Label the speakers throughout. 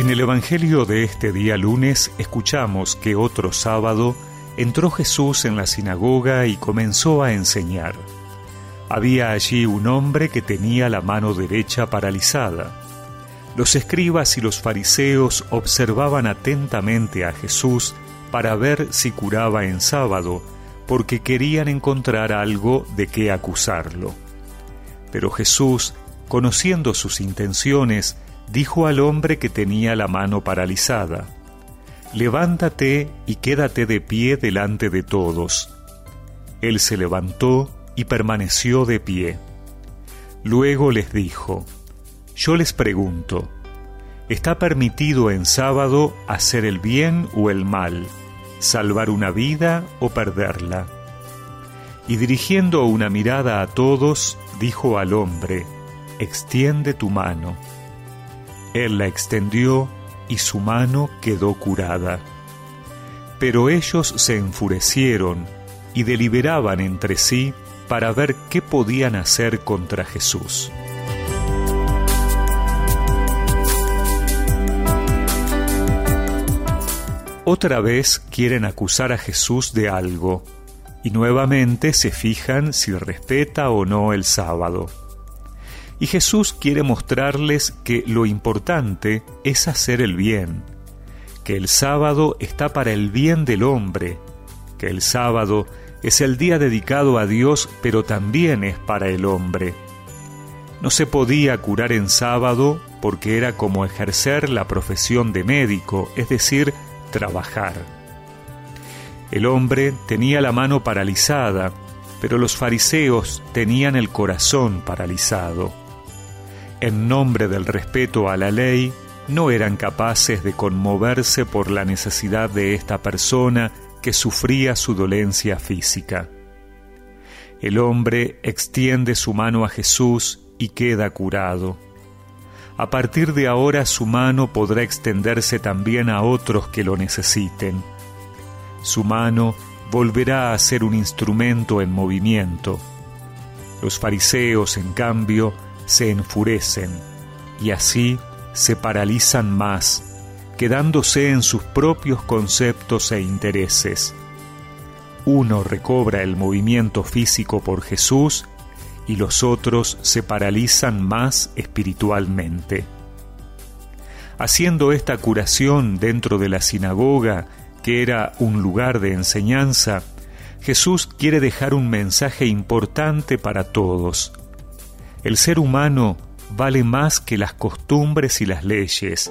Speaker 1: En el Evangelio de este día lunes escuchamos que otro sábado entró Jesús en la sinagoga y comenzó a enseñar. Había allí un hombre que tenía la mano derecha paralizada. Los escribas y los fariseos observaban atentamente a Jesús para ver si curaba en sábado, porque querían encontrar algo de qué acusarlo. Pero Jesús, conociendo sus intenciones, dijo al hombre que tenía la mano paralizada, Levántate y quédate de pie delante de todos. Él se levantó y permaneció de pie. Luego les dijo, Yo les pregunto, ¿está permitido en sábado hacer el bien o el mal, salvar una vida o perderla? Y dirigiendo una mirada a todos, dijo al hombre, Extiende tu mano. Él la extendió y su mano quedó curada. Pero ellos se enfurecieron y deliberaban entre sí para ver qué podían hacer contra Jesús. Otra vez quieren acusar a Jesús de algo y nuevamente se fijan si respeta o no el sábado. Y Jesús quiere mostrarles que lo importante es hacer el bien, que el sábado está para el bien del hombre, que el sábado es el día dedicado a Dios, pero también es para el hombre. No se podía curar en sábado porque era como ejercer la profesión de médico, es decir, trabajar. El hombre tenía la mano paralizada, pero los fariseos tenían el corazón paralizado en nombre del respeto a la ley, no eran capaces de conmoverse por la necesidad de esta persona que sufría su dolencia física. El hombre extiende su mano a Jesús y queda curado. A partir de ahora su mano podrá extenderse también a otros que lo necesiten. Su mano volverá a ser un instrumento en movimiento. Los fariseos, en cambio, se enfurecen y así se paralizan más, quedándose en sus propios conceptos e intereses. Uno recobra el movimiento físico por Jesús y los otros se paralizan más espiritualmente. Haciendo esta curación dentro de la sinagoga, que era un lugar de enseñanza, Jesús quiere dejar un mensaje importante para todos. El ser humano vale más que las costumbres y las leyes,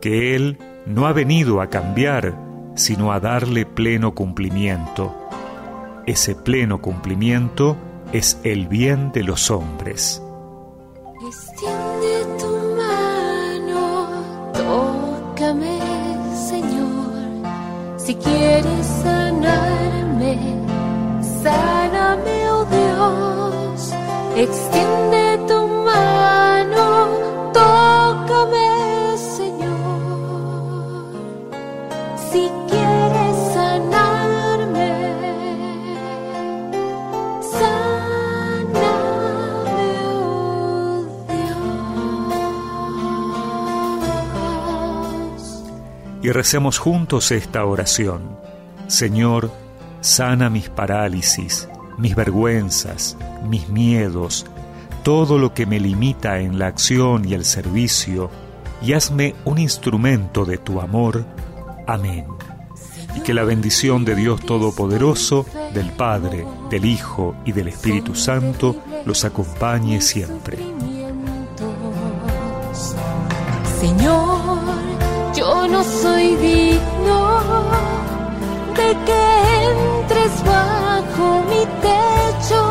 Speaker 1: que Él no ha venido a cambiar, sino a darle pleno cumplimiento. Ese pleno cumplimiento es el bien de los hombres.
Speaker 2: Tu mano, Señor, si quieres sanarme,
Speaker 1: Y recemos juntos esta oración. Señor, sana mis parálisis, mis vergüenzas, mis miedos, todo lo que me limita en la acción y el servicio, y hazme un instrumento de tu amor. Amén. Y que la bendición de Dios Todopoderoso, del Padre, del Hijo y del Espíritu Santo los acompañe siempre.
Speaker 2: Señor, yo no soy digno de que entres bajo mi techo,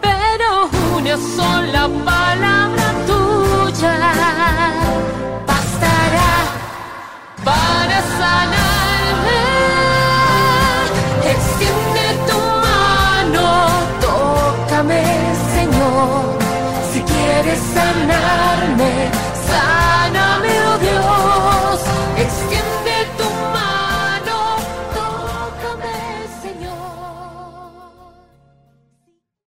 Speaker 2: pero una sola para sanarme.